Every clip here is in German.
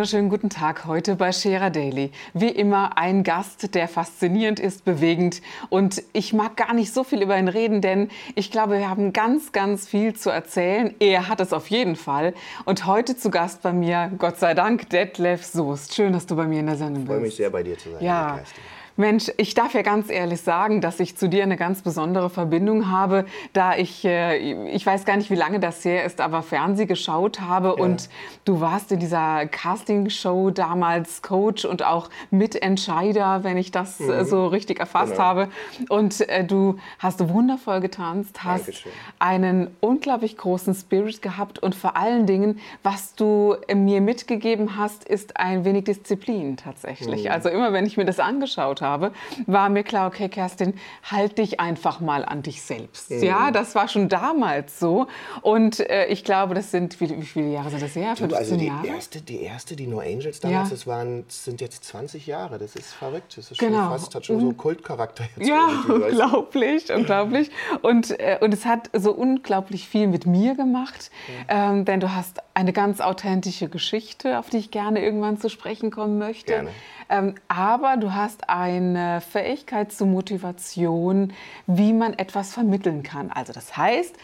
Wunderschönen guten Tag heute bei Scherer Daily. Wie immer ein Gast, der faszinierend ist, bewegend und ich mag gar nicht so viel über ihn reden, denn ich glaube, wir haben ganz, ganz viel zu erzählen. Er hat es auf jeden Fall und heute zu Gast bei mir, Gott sei Dank, Detlef Soest. Schön, dass du bei mir in der Sendung bist. Ich freue mich sehr, bei dir zu sein. Ja. Kerstin. Mensch, ich darf ja ganz ehrlich sagen, dass ich zu dir eine ganz besondere Verbindung habe, da ich, äh, ich weiß gar nicht, wie lange das her ist, aber Fernseh geschaut habe ja. und du warst in dieser Castingshow damals Coach und auch Mitentscheider, wenn ich das äh, mhm. so richtig erfasst genau. habe. Und äh, du hast wundervoll getanzt, hast Dankeschön. einen unglaublich großen Spirit gehabt und vor allen Dingen, was du mir mitgegeben hast, ist ein wenig Disziplin tatsächlich. Mhm. Also immer, wenn ich mir das angeschaut habe, habe, war mir klar, okay, Kerstin, halt dich einfach mal an dich selbst. Mhm. Ja, das war schon damals so. Und äh, ich glaube, das sind, wie, wie, viele Jahre sind das her? Du, also die Jahre? erste, die erste, die No Angels damals, ja. das, waren, sind jetzt 20 Jahre. Das ist verrückt. Das ist schon genau. fast, hat schon so einen Kultcharakter jetzt. Ja, unglaublich, unglaublich. Und, äh, und es hat so unglaublich viel mit mir gemacht, ja. ähm, denn du hast eine ganz authentische Geschichte, auf die ich gerne irgendwann zu sprechen kommen möchte. Gerne. Ähm, aber du hast eine Fähigkeit zur Motivation, wie man etwas vermitteln kann. Also das heißt,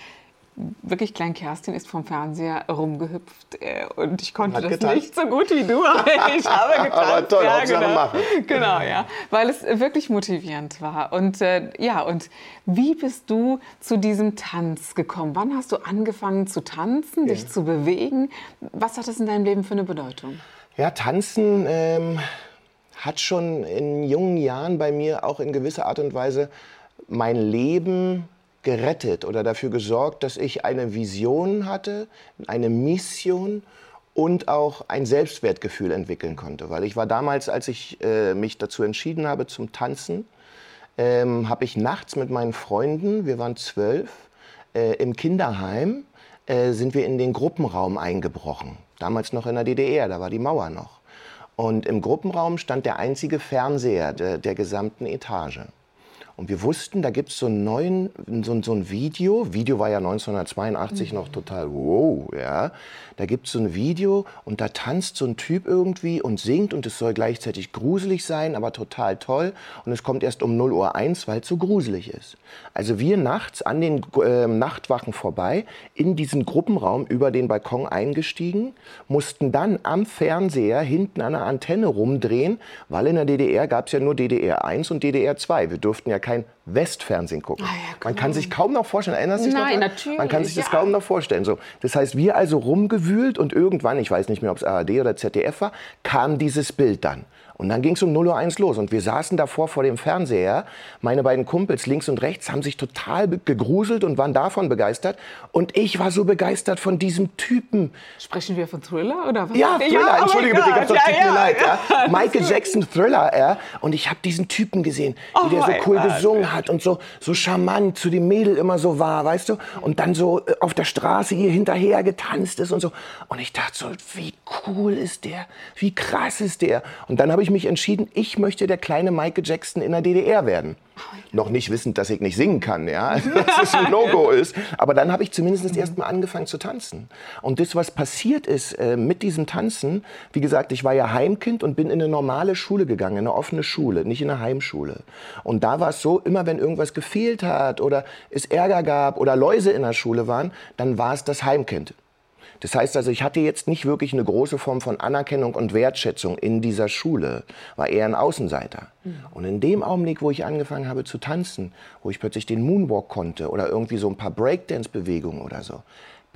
wirklich Klein Kerstin ist vom Fernseher rumgehüpft äh, und ich konnte das getanzt. nicht so gut wie du, aber ich habe getanzt. aber toll, ja, genau. machen. Genau, ja, weil es wirklich motivierend war. Und äh, ja, und wie bist du zu diesem Tanz gekommen? Wann hast du angefangen zu tanzen, ja. dich zu bewegen? Was hat das in deinem Leben für eine Bedeutung? Ja, tanzen ähm, hat schon in jungen Jahren bei mir auch in gewisser Art und Weise mein Leben gerettet oder dafür gesorgt, dass ich eine Vision hatte, eine Mission und auch ein Selbstwertgefühl entwickeln konnte. Weil ich war damals, als ich äh, mich dazu entschieden habe zum Tanzen, ähm, habe ich nachts mit meinen Freunden, wir waren zwölf, äh, im Kinderheim, äh, sind wir in den Gruppenraum eingebrochen. Damals noch in der DDR, da war die Mauer noch. Und im Gruppenraum stand der einzige Fernseher der, der gesamten Etage. Und wir wussten, da gibt es so, ein so, so ein Video. Video war ja 1982 mhm. noch total wow, ja. Da gibt es so ein Video und da tanzt so ein Typ irgendwie und singt und es soll gleichzeitig gruselig sein, aber total toll. Und es kommt erst um 0 Uhr 1, weil es so gruselig ist. Also wir nachts an den äh, Nachtwachen vorbei, in diesen Gruppenraum über den Balkon eingestiegen, mussten dann am Fernseher hinten an der Antenne rumdrehen, weil in der DDR gab es ja nur DDR 1 und DDR 2. Wir durften ja kein Westfernsehen gucken. Ah, ja, Man kann sich kaum noch vorstellen, erinnerst du dich Nein, noch? natürlich. Man kann sich das ja. kaum noch vorstellen. So, das heißt, wir also rumgewühlt und irgendwann, ich weiß nicht mehr, ob es ARD oder ZDF war, kam dieses Bild dann. Und dann ging es um 0.01 Uhr los und wir saßen davor vor dem Fernseher. Meine beiden Kumpels links und rechts haben sich total gegruselt und waren davon begeistert. Und ich war so begeistert von diesem Typen. Sprechen wir von Thriller oder was? Ja, Thriller, ja, entschuldige bitte, das ja, tut mir leid. Ja. Michael Jackson Thriller, ja. Und ich habe diesen Typen gesehen, wie oh der so cool Gott. gesungen hat und so, so charmant zu dem Mädel immer so war, weißt du? Und dann so äh, auf der Straße ihr hinterher getanzt ist und so. Und ich dachte so, wie cool ist der? Wie krass ist der? Und dann habe ich ich mich entschieden, ich möchte der kleine Michael Jackson in der DDR werden. Noch nicht wissend, dass ich nicht singen kann, ja, dass es ein No-Go ist. Aber dann habe ich zumindest mhm. erst mal angefangen zu tanzen. Und das, was passiert ist äh, mit diesem Tanzen, wie gesagt, ich war ja Heimkind und bin in eine normale Schule gegangen, in eine offene Schule, nicht in eine Heimschule. Und da war es so, immer wenn irgendwas gefehlt hat oder es Ärger gab oder Läuse in der Schule waren, dann war es das Heimkind. Das heißt also, ich hatte jetzt nicht wirklich eine große Form von Anerkennung und Wertschätzung in dieser Schule, war eher ein Außenseiter. Mhm. Und in dem Augenblick, wo ich angefangen habe zu tanzen, wo ich plötzlich den Moonwalk konnte oder irgendwie so ein paar Breakdance-Bewegungen oder so,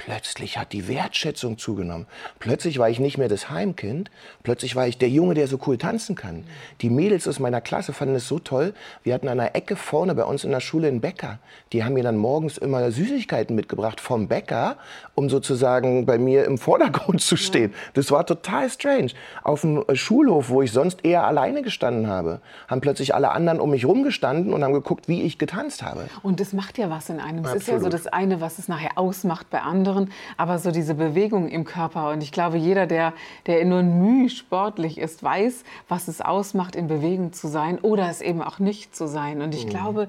Plötzlich hat die Wertschätzung zugenommen. Plötzlich war ich nicht mehr das Heimkind. Plötzlich war ich der Junge, der so cool tanzen kann. Die Mädels aus meiner Klasse fanden es so toll. Wir hatten an einer Ecke vorne bei uns in der Schule einen Bäcker. Die haben mir dann morgens immer Süßigkeiten mitgebracht vom Bäcker, um sozusagen bei mir im Vordergrund zu stehen. Das war total strange. Auf dem Schulhof, wo ich sonst eher alleine gestanden habe, haben plötzlich alle anderen um mich rumgestanden und haben geguckt, wie ich getanzt habe. Und das macht ja was in einem. Es ist ja so das eine, was es nachher ausmacht bei anderen anderen, aber so diese Bewegung im Körper. Und ich glaube, jeder, der, der nur Mühe sportlich ist, weiß, was es ausmacht, in Bewegung zu sein oder es eben auch nicht zu sein. Und ich mhm. glaube,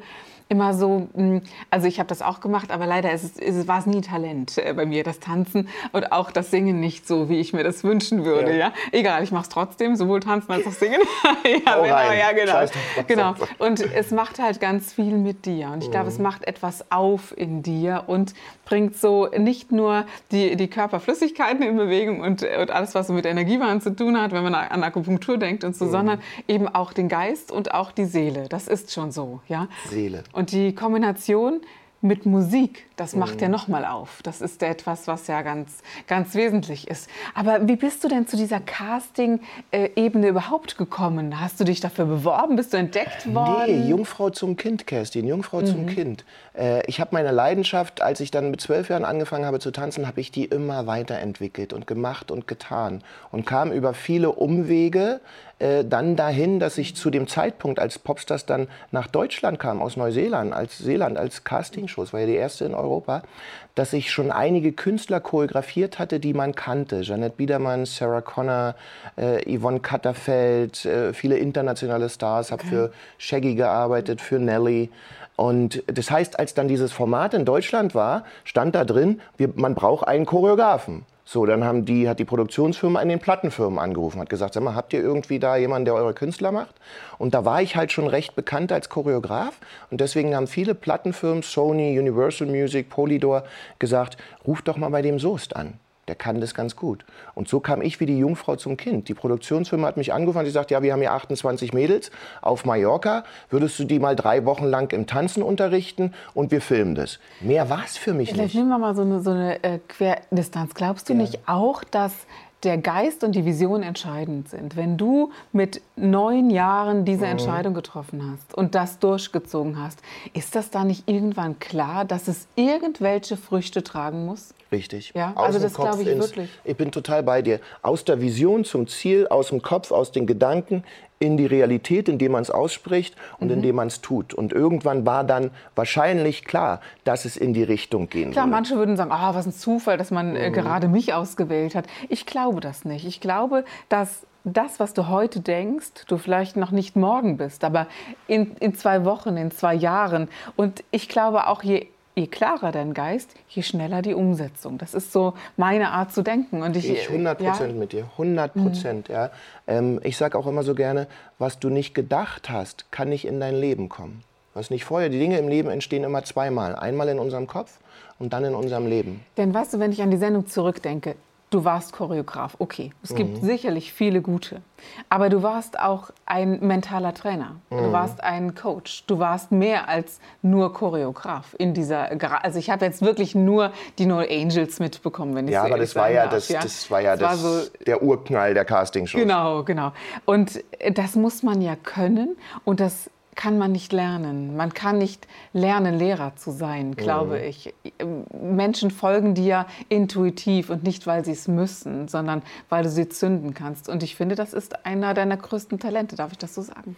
immer so, hm, also ich habe das auch gemacht, aber leider ist es, ist es, war es nie Talent äh, bei mir, das Tanzen und auch das Singen nicht so, wie ich mir das wünschen würde. Ja. ja? Egal, ich mache es trotzdem, sowohl tanzen als auch singen. ja, oh genau, ja, genau. genau. Und es macht halt ganz viel mit dir. Und ich glaube, es mhm. macht etwas auf in dir und bringt so nicht nur die, die Körperflüssigkeiten in Bewegung und, und alles, was so mit Energiewahn zu tun hat, wenn man an Akupunktur denkt und so, mhm. sondern eben auch den Geist und auch die Seele. Das ist schon so. Ja? Seele. Und die Kombination mit Musik, das macht mhm. ja nochmal auf. Das ist etwas, was ja ganz, ganz wesentlich ist. Aber wie bist du denn zu dieser Casting-Ebene überhaupt gekommen? Hast du dich dafür beworben? Bist du entdeckt worden? Nee, Jungfrau zum Kind, Kerstin, Jungfrau mhm. zum Kind. Äh, ich habe meine Leidenschaft, als ich dann mit zwölf Jahren angefangen habe zu tanzen, habe ich die immer weiterentwickelt und gemacht und getan. Und kam über viele Umwege äh, dann dahin, dass ich zu dem Zeitpunkt, als Popstars dann nach Deutschland kam, aus Neuseeland, als Seeland, als Castingshows, war ja die erste in Europa, dass ich schon einige Künstler choreografiert hatte, die man kannte. Janet Biedermann, Sarah Connor, äh, Yvonne Katterfeld, äh, viele internationale Stars, habe okay. für Shaggy gearbeitet, für Nelly. Und das heißt, als dann dieses Format in Deutschland war, stand da drin, wir, man braucht einen Choreografen. So, dann haben die, hat die Produktionsfirma an den Plattenfirmen angerufen, hat gesagt, sag mal, habt ihr irgendwie da jemanden, der eure Künstler macht? Und da war ich halt schon recht bekannt als Choreograf und deswegen haben viele Plattenfirmen, Sony, Universal Music, Polydor, gesagt, ruft doch mal bei dem Soest an der kann das ganz gut. Und so kam ich wie die Jungfrau zum Kind. Die Produktionsfirma hat mich angefangen, die sagt, ja, wir haben hier 28 Mädels auf Mallorca, würdest du die mal drei Wochen lang im Tanzen unterrichten und wir filmen das. Mehr war es für mich Vielleicht nicht. Nehmen wir mal so eine, so eine äh, Querdistanz. Glaubst du ja. nicht auch, dass der Geist und die Vision entscheidend sind. Wenn du mit neun Jahren diese mhm. Entscheidung getroffen hast und das durchgezogen hast, ist das da nicht irgendwann klar, dass es irgendwelche Früchte tragen muss? Richtig. Ja, aus also das glaube ich ins, wirklich. Ich bin total bei dir. Aus der Vision zum Ziel, aus dem Kopf, aus den Gedanken in die Realität, indem man es ausspricht und mhm. indem man es tut. Und irgendwann war dann wahrscheinlich klar, dass es in die Richtung gehen Klar, würde. manche würden sagen, ah, was ein Zufall, dass man äh, mhm. gerade mich ausgewählt hat. Ich glaube das nicht. Ich glaube, dass das, was du heute denkst, du vielleicht noch nicht morgen bist, aber in, in zwei Wochen, in zwei Jahren. Und ich glaube auch, je je klarer dein Geist, je schneller die Umsetzung. Das ist so meine Art zu denken. Und ich, ich 100 Prozent ja? mit dir, 100 Prozent. Mhm. Ja. Ähm, ich sage auch immer so gerne, was du nicht gedacht hast, kann nicht in dein Leben kommen. Was nicht vorher, die Dinge im Leben entstehen immer zweimal. Einmal in unserem Kopf und dann in unserem Leben. Denn weißt du, wenn ich an die Sendung zurückdenke, Du warst Choreograf, okay. Es gibt mhm. sicherlich viele gute. Aber du warst auch ein mentaler Trainer. Mhm. Du warst ein Coach. Du warst mehr als nur Choreograf in dieser. Also ich habe jetzt wirklich nur die No Angels mitbekommen, wenn ich ja, so aber das war ja, das, ja, das war ja das, war so, der Urknall der Castingshow. Genau, genau. Und das muss man ja können. Und das kann man nicht lernen. Man kann nicht lernen, Lehrer zu sein, glaube mhm. ich. Menschen folgen dir intuitiv und nicht, weil sie es müssen, sondern weil du sie zünden kannst. Und ich finde, das ist einer deiner größten Talente, darf ich das so sagen?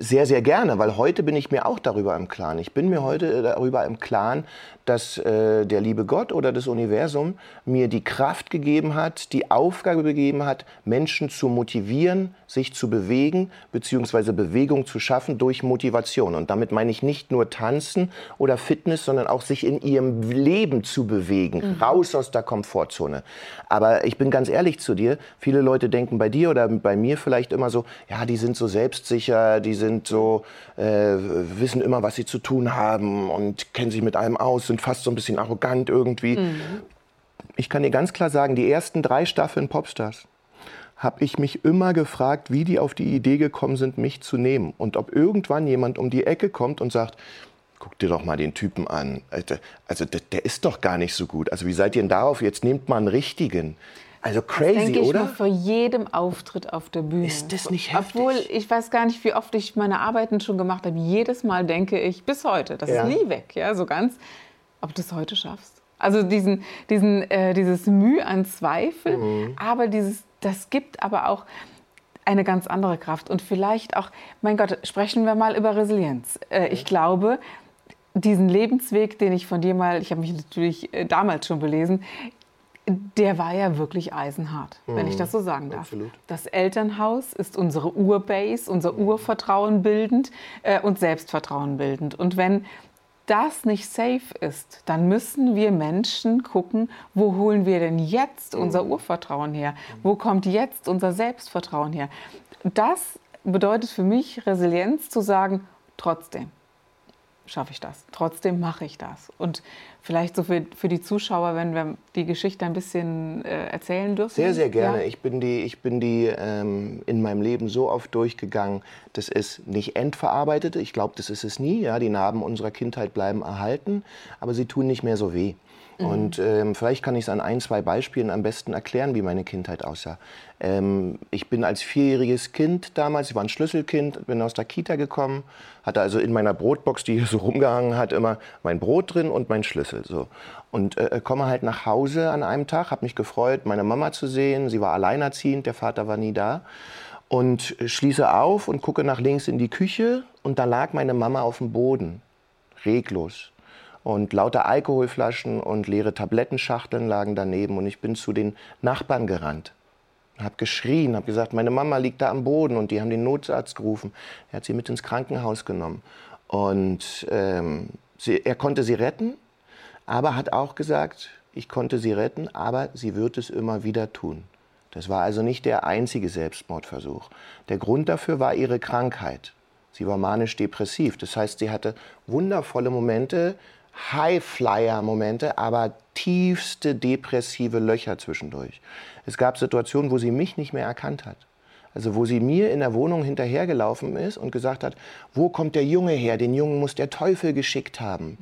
Sehr, sehr gerne, weil heute bin ich mir auch darüber im Klaren. Ich bin mir heute darüber im Klaren, dass äh, der liebe Gott oder das Universum mir die Kraft gegeben hat, die Aufgabe gegeben hat, Menschen zu motivieren, sich zu bewegen, beziehungsweise Bewegung zu schaffen durch Motivation. Und damit meine ich nicht nur Tanzen oder Fitness, sondern auch sich in ihrem Leben zu bewegen, mhm. raus aus der Komfortzone. Aber ich bin ganz ehrlich zu dir, viele Leute denken bei dir oder bei mir vielleicht immer so, ja, die sind so selbstsicher, die sind so, äh, wissen immer, was sie zu tun haben und kennen sich mit allem aus, sind fast so ein bisschen arrogant irgendwie. Mhm. Ich kann dir ganz klar sagen, die ersten drei Staffeln Popstars habe ich mich immer gefragt, wie die auf die Idee gekommen sind, mich zu nehmen. Und ob irgendwann jemand um die Ecke kommt und sagt, guck dir doch mal den Typen an. Also der, der, ist doch gar nicht so gut. Also wie seid ihr denn darauf? Jetzt nehmt mal einen richtigen. Also crazy, das denke ich oder? Mir vor jedem Auftritt auf der Bühne. Ist das nicht heftig? Obwohl ich weiß gar nicht, wie oft ich meine Arbeiten schon gemacht habe. Jedes Mal denke ich bis heute, das ja. ist nie weg, ja, so ganz, ob du es heute schaffst. Also diesen, diesen, äh, dieses Mühe an Zweifel, mhm. aber dieses, das gibt aber auch eine ganz andere Kraft und vielleicht auch, mein Gott, sprechen wir mal über Resilienz. Äh, ich glaube, diesen Lebensweg, den ich von dir mal, ich habe mich natürlich äh, damals schon belesen, der war ja wirklich eisenhart, mhm. wenn ich das so sagen darf. Absolut. Das Elternhaus ist unsere Urbase, unser Urvertrauen bildend äh, und Selbstvertrauen bildend. Und wenn das nicht safe ist, dann müssen wir Menschen gucken, wo holen wir denn jetzt unser mhm. Urvertrauen her? Wo kommt jetzt unser Selbstvertrauen her? Das bedeutet für mich Resilienz zu sagen, trotzdem schaffe ich das. Trotzdem mache ich das. Und vielleicht so für, für die Zuschauer, wenn wir die Geschichte ein bisschen äh, erzählen dürfen. Sehr, sehr gerne. Ja. Ich bin die, ich bin die ähm, in meinem Leben so oft durchgegangen, das ist nicht endverarbeitet. Ich glaube, das ist es nie. Ja? Die Narben unserer Kindheit bleiben erhalten, aber sie tun nicht mehr so weh. Mhm. Und ähm, vielleicht kann ich es an ein, zwei Beispielen am besten erklären, wie meine Kindheit aussah. Ähm, ich bin als vierjähriges Kind damals, ich war ein Schlüsselkind, bin aus der Kita gekommen, hatte also in meiner Brotbox, die hier so rumgehangen hat, immer mein Brot drin und mein Schlüssel. So. Und äh, komme halt nach Hause an einem Tag, habe mich gefreut, meine Mama zu sehen. Sie war alleinerziehend, der Vater war nie da. Und schließe auf und gucke nach links in die Küche und da lag meine Mama auf dem Boden, reglos und lauter Alkoholflaschen und leere Tablettenschachteln lagen daneben und ich bin zu den Nachbarn gerannt. Hab geschrien, hab gesagt, meine Mama liegt da am Boden und die haben den Notarzt gerufen. Er hat sie mit ins Krankenhaus genommen und ähm, sie, er konnte sie retten, aber hat auch gesagt, ich konnte sie retten, aber sie wird es immer wieder tun. Das war also nicht der einzige Selbstmordversuch. Der Grund dafür war ihre Krankheit. Sie war manisch-depressiv. Das heißt, sie hatte wundervolle Momente, High-Flyer-Momente, aber tiefste depressive Löcher zwischendurch. Es gab Situationen, wo sie mich nicht mehr erkannt hat. Also wo sie mir in der Wohnung hinterhergelaufen ist und gesagt hat, wo kommt der Junge her? Den Jungen muss der Teufel geschickt haben.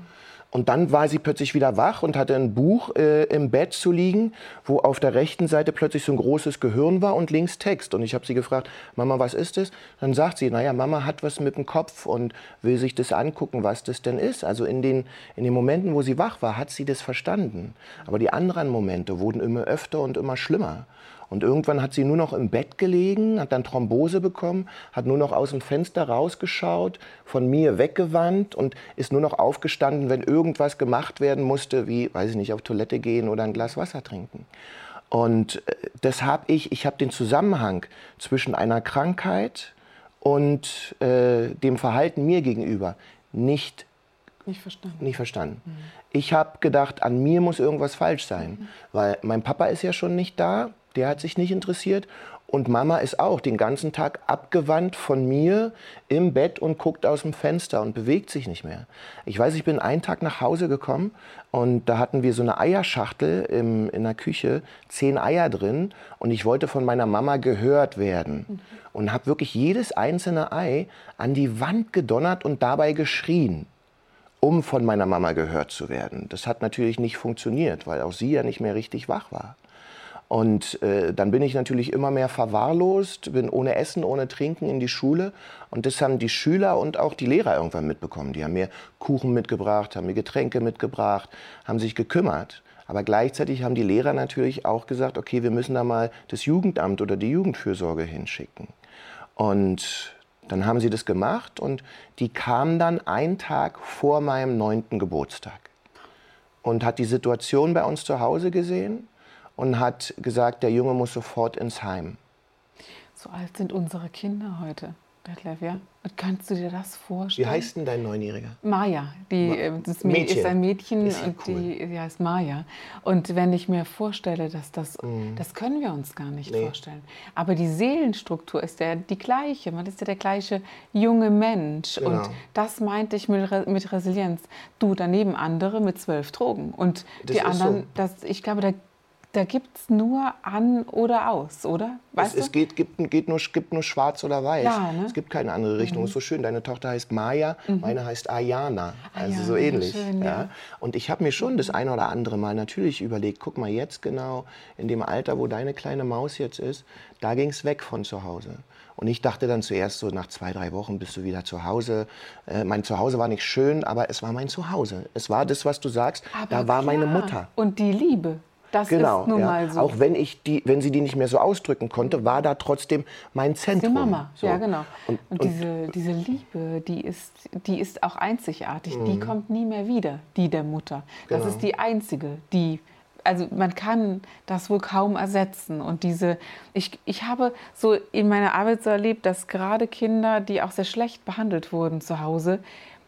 Und dann war sie plötzlich wieder wach und hatte ein Buch äh, im Bett zu liegen, wo auf der rechten Seite plötzlich so ein großes Gehirn war und links Text. Und ich habe sie gefragt, Mama, was ist das? Dann sagt sie, naja, Mama hat was mit dem Kopf und will sich das angucken, was das denn ist. Also in den, in den Momenten, wo sie wach war, hat sie das verstanden. Aber die anderen Momente wurden immer öfter und immer schlimmer. Und irgendwann hat sie nur noch im Bett gelegen, hat dann Thrombose bekommen, hat nur noch aus dem Fenster rausgeschaut, von mir weggewandt und ist nur noch aufgestanden, wenn irgendwas gemacht werden musste, wie, weiß ich nicht, auf Toilette gehen oder ein Glas Wasser trinken. Und äh, das habe ich, ich habe den Zusammenhang zwischen einer Krankheit und äh, dem Verhalten mir gegenüber nicht nicht verstanden. Nicht verstanden. Mhm. Ich habe gedacht, an mir muss irgendwas falsch sein, mhm. weil mein Papa ist ja schon nicht da, der hat sich nicht interessiert. Und Mama ist auch den ganzen Tag abgewandt von mir im Bett und guckt aus dem Fenster und bewegt sich nicht mehr. Ich weiß, ich bin einen Tag nach Hause gekommen und da hatten wir so eine Eierschachtel im, in der Küche, zehn Eier drin und ich wollte von meiner Mama gehört werden. Mhm. Und habe wirklich jedes einzelne Ei an die Wand gedonnert und dabei geschrien um von meiner Mama gehört zu werden. Das hat natürlich nicht funktioniert, weil auch sie ja nicht mehr richtig wach war. Und äh, dann bin ich natürlich immer mehr verwahrlost, bin ohne Essen, ohne Trinken in die Schule. Und das haben die Schüler und auch die Lehrer irgendwann mitbekommen. Die haben mir Kuchen mitgebracht, haben mir Getränke mitgebracht, haben sich gekümmert. Aber gleichzeitig haben die Lehrer natürlich auch gesagt, okay, wir müssen da mal das Jugendamt oder die Jugendfürsorge hinschicken. Und dann haben sie das gemacht und die kam dann einen Tag vor meinem neunten Geburtstag und hat die Situation bei uns zu Hause gesehen und hat gesagt, der Junge muss sofort ins Heim. So alt sind unsere Kinder heute. Detlef, ja? Kannst du dir das vorstellen? Wie heißt denn dein Neunjähriger? Maja. Die, Ma äh, das Mädchen. ist ein Mädchen ist und cool. die, die heißt Maja. Und wenn ich mir vorstelle, dass das, mhm. das können wir uns gar nicht nee. vorstellen. Aber die Seelenstruktur ist ja die gleiche. Man ist ja der gleiche junge Mensch. Genau. Und das meinte ich mit, mit Resilienz. Du daneben andere mit zwölf Drogen. Und das die anderen, so. das, ich glaube, da da gibt es nur an oder aus, oder? Weißt es, es geht, gibt, geht nur, gibt nur schwarz oder weiß. Ja, ne? Es gibt keine andere Richtung. Mhm. Ist so schön. Deine Tochter heißt Maya, mhm. meine heißt Ayana. Also Ayana, so ähnlich. Schön, ja. ja. Und ich habe mir schon das eine oder andere Mal natürlich überlegt, guck mal jetzt genau in dem Alter, wo deine kleine Maus jetzt ist, da ging es weg von zu Hause. Und ich dachte dann zuerst so, nach zwei, drei Wochen bist du wieder zu Hause. Äh, mein Zuhause war nicht schön, aber es war mein Zuhause. Es war das, was du sagst, aber da war klar. meine Mutter. Und die Liebe. Das genau, ist nun ja. mal so. Auch wenn, ich die, wenn sie die nicht mehr so ausdrücken konnte, war da trotzdem mein Zentrum. Die Mama, so. ja genau. Und, und, und, diese, diese Liebe, die ist, die ist auch einzigartig. Mhm. Die kommt nie mehr wieder, die der Mutter. Das genau. ist die einzige, die also man kann das wohl kaum ersetzen. Und diese, ich, ich habe so in meiner Arbeit so erlebt, dass gerade Kinder, die auch sehr schlecht behandelt wurden zu Hause,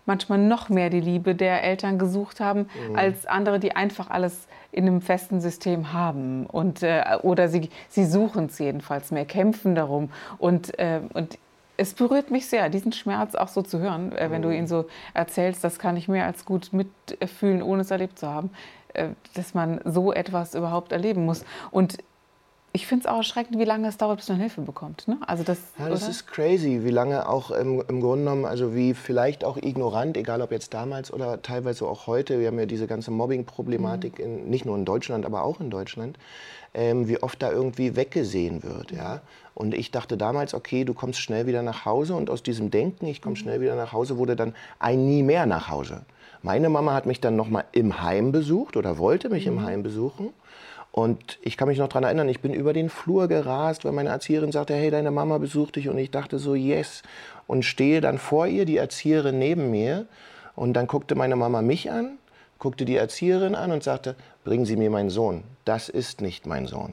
manchmal noch mehr die Liebe der Eltern gesucht haben, mhm. als andere, die einfach alles in einem festen System haben. Und, äh, oder sie, sie suchen es jedenfalls mehr, kämpfen darum. Und, äh, und es berührt mich sehr, diesen Schmerz auch so zu hören, äh, wenn mhm. du ihn so erzählst. Das kann ich mehr als gut mitfühlen, ohne es erlebt zu haben. Äh, dass man so etwas überhaupt erleben muss. Und ich finde es auch erschreckend, wie lange es dauert, bis man Hilfe bekommt. Ne? Also das, ja, das ist crazy, wie lange auch im, im Grunde genommen, also wie vielleicht auch ignorant, egal ob jetzt damals oder teilweise auch heute, wir haben ja diese ganze Mobbing-Problematik, mhm. nicht nur in Deutschland, aber auch in Deutschland, ähm, wie oft da irgendwie weggesehen wird. Ja? Und ich dachte damals, okay, du kommst schnell wieder nach Hause und aus diesem Denken, ich komme mhm. schnell wieder nach Hause, wurde dann ein nie mehr nach Hause. Meine Mama hat mich dann nochmal im Heim besucht oder wollte mich mhm. im Heim besuchen. Und ich kann mich noch daran erinnern, ich bin über den Flur gerast, weil meine Erzieherin sagte, hey, deine Mama besucht dich. Und ich dachte so, yes. Und stehe dann vor ihr, die Erzieherin neben mir. Und dann guckte meine Mama mich an, guckte die Erzieherin an und sagte, bringen Sie mir meinen Sohn. Das ist nicht mein Sohn.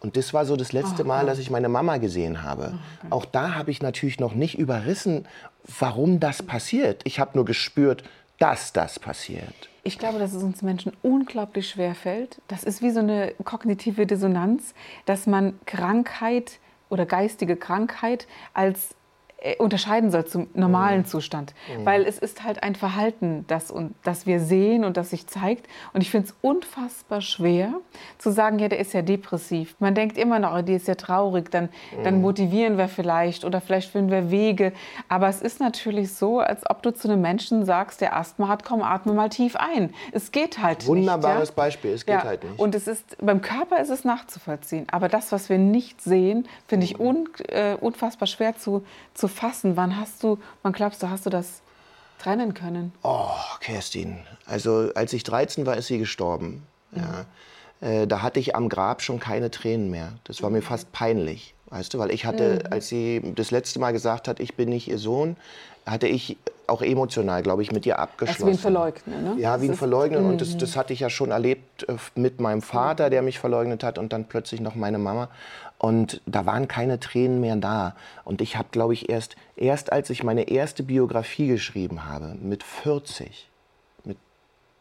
Und das war so das letzte Mal, dass ich meine Mama gesehen habe. Auch da habe ich natürlich noch nicht überrissen, warum das passiert. Ich habe nur gespürt, dass das passiert? Ich glaube, dass es uns Menschen unglaublich schwer fällt. Das ist wie so eine kognitive Dissonanz, dass man Krankheit oder geistige Krankheit als unterscheiden soll zum normalen mhm. Zustand. Mhm. Weil es ist halt ein Verhalten, das, das wir sehen und das sich zeigt. Und ich finde es unfassbar schwer zu sagen, ja, der ist ja depressiv. Man denkt immer noch, oh, die ist ja traurig, dann, mhm. dann motivieren wir vielleicht oder vielleicht finden wir Wege. Aber es ist natürlich so, als ob du zu einem Menschen sagst, der Asthma hat, komm, atme mal tief ein. Es geht halt Wunderbares nicht. Wunderbares ja? Beispiel, es geht ja. halt nicht. Und es ist, beim Körper ist es nachzuvollziehen. Aber das, was wir nicht sehen, finde ich mhm. un, äh, unfassbar schwer zu, zu fassen. Wann hast du, wann glaubst du, hast du das trennen können? Oh, Kerstin. Also als ich 13 war, ist sie gestorben. Mhm. Ja. Äh, da hatte ich am Grab schon keine Tränen mehr. Das war mir fast peinlich. Weißt du, weil ich hatte, mhm. als sie das letzte Mal gesagt hat, ich bin nicht ihr Sohn, hatte ich auch emotional, glaube ich, mit ihr abgeschlossen. Das wie ein Verleugnen, ne? Ja, wie ein Verleugnen. Und das, das hatte ich ja schon erlebt äh, mit meinem Vater, der mich verleugnet hat und dann plötzlich noch meine Mama. Und da waren keine Tränen mehr da. Und ich habe, glaube ich, erst, erst als ich meine erste Biografie geschrieben habe, mit 40, mit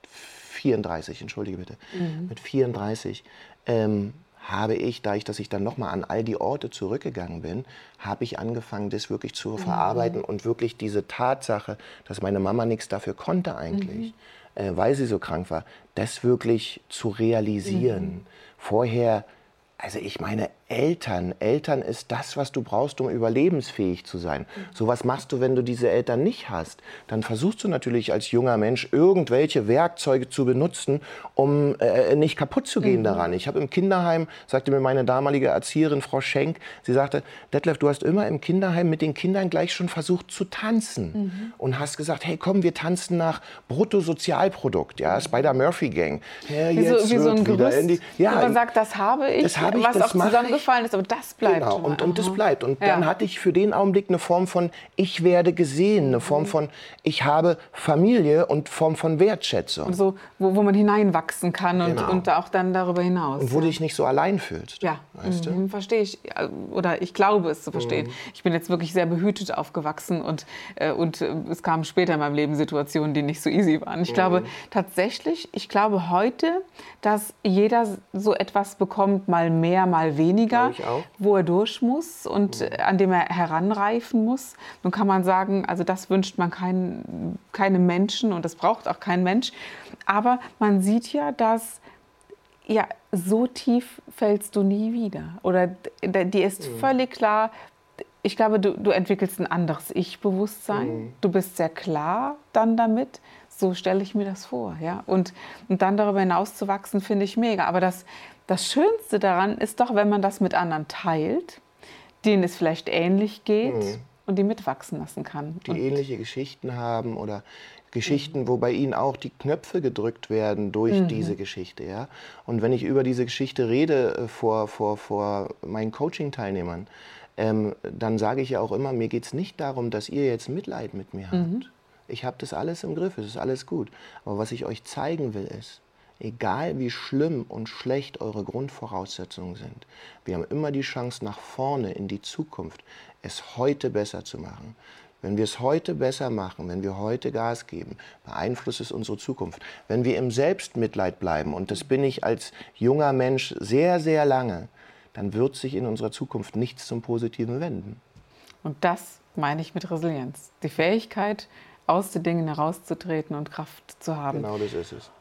34, entschuldige bitte, mhm. mit 34, ähm, habe ich, da ich, dass ich dann nochmal an all die Orte zurückgegangen bin, habe ich angefangen, das wirklich zu mhm. verarbeiten und wirklich diese Tatsache, dass meine Mama nichts dafür konnte eigentlich, mhm. äh, weil sie so krank war, das wirklich zu realisieren. Mhm. Vorher also ich meine, Eltern, Eltern ist das, was du brauchst, um überlebensfähig zu sein. So was machst du, wenn du diese Eltern nicht hast. Dann versuchst du natürlich als junger Mensch irgendwelche Werkzeuge zu benutzen, um äh, nicht kaputt zu gehen mhm. daran. Ich habe im Kinderheim, sagte mir meine damalige Erzieherin, Frau Schenk, sie sagte, Detlef, du hast immer im Kinderheim mit den Kindern gleich schon versucht zu tanzen mhm. und hast gesagt, hey komm, wir tanzen nach Bruttosozialprodukt, ja, Spider-Murphy Gang. Ja, wie so, wie so ein Gerüst, die, ja, man sagt, das habe ich. Das habe ich, was auch zusammengefallen ist, aber das bleibt. Genau, und, und das bleibt. Und ja. dann hatte ich für den Augenblick eine Form von, ich werde gesehen, eine Form mhm. von, ich habe Familie und Form von Wertschätzung. so, wo, wo man hineinwachsen kann und, genau. und auch dann darüber hinaus. Und wo ja. du dich nicht so allein fühlst. Ja, weißt mhm, verstehe ich. Oder ich glaube es zu verstehen. Mhm. Ich bin jetzt wirklich sehr behütet aufgewachsen und, äh, und äh, es kamen später in meinem Leben Situationen, die nicht so easy waren. Ich glaube mhm. tatsächlich, ich glaube heute, dass jeder so etwas bekommt, mal mehr, mal weniger, wo er durch muss und mhm. an dem er heranreifen muss. Nun kann man sagen, also das wünscht man kein, keinem Menschen und das braucht auch kein Mensch. Aber man sieht ja, dass ja, so tief fällst du nie wieder. Oder die ist mhm. völlig klar. Ich glaube, du, du entwickelst ein anderes Ich-Bewusstsein. Mhm. Du bist sehr klar dann damit. So stelle ich mir das vor. Ja? Und, und dann darüber hinaus zu wachsen, finde ich mega. Aber das, das Schönste daran ist doch, wenn man das mit anderen teilt, denen es vielleicht ähnlich geht. Mhm und die mitwachsen lassen kann. Die und ähnliche Geschichten haben oder Geschichten, mhm. wo bei ihnen auch die Knöpfe gedrückt werden durch mhm. diese Geschichte. Ja? Und wenn ich über diese Geschichte rede äh, vor, vor, vor meinen Coaching-Teilnehmern, ähm, dann sage ich ja auch immer, mir geht es nicht darum, dass ihr jetzt Mitleid mit mir habt. Mhm. Ich habe das alles im Griff, es ist alles gut. Aber was ich euch zeigen will, ist, egal wie schlimm und schlecht eure Grundvoraussetzungen sind, wir haben immer die Chance nach vorne in die Zukunft, es heute besser zu machen. Wenn wir es heute besser machen, wenn wir heute Gas geben, beeinflusst es unsere Zukunft. Wenn wir im Selbstmitleid bleiben, und das bin ich als junger Mensch sehr, sehr lange, dann wird sich in unserer Zukunft nichts zum Positiven wenden. Und das meine ich mit Resilienz. Die Fähigkeit, aus den Dingen herauszutreten und Kraft zu haben. Genau das ist es.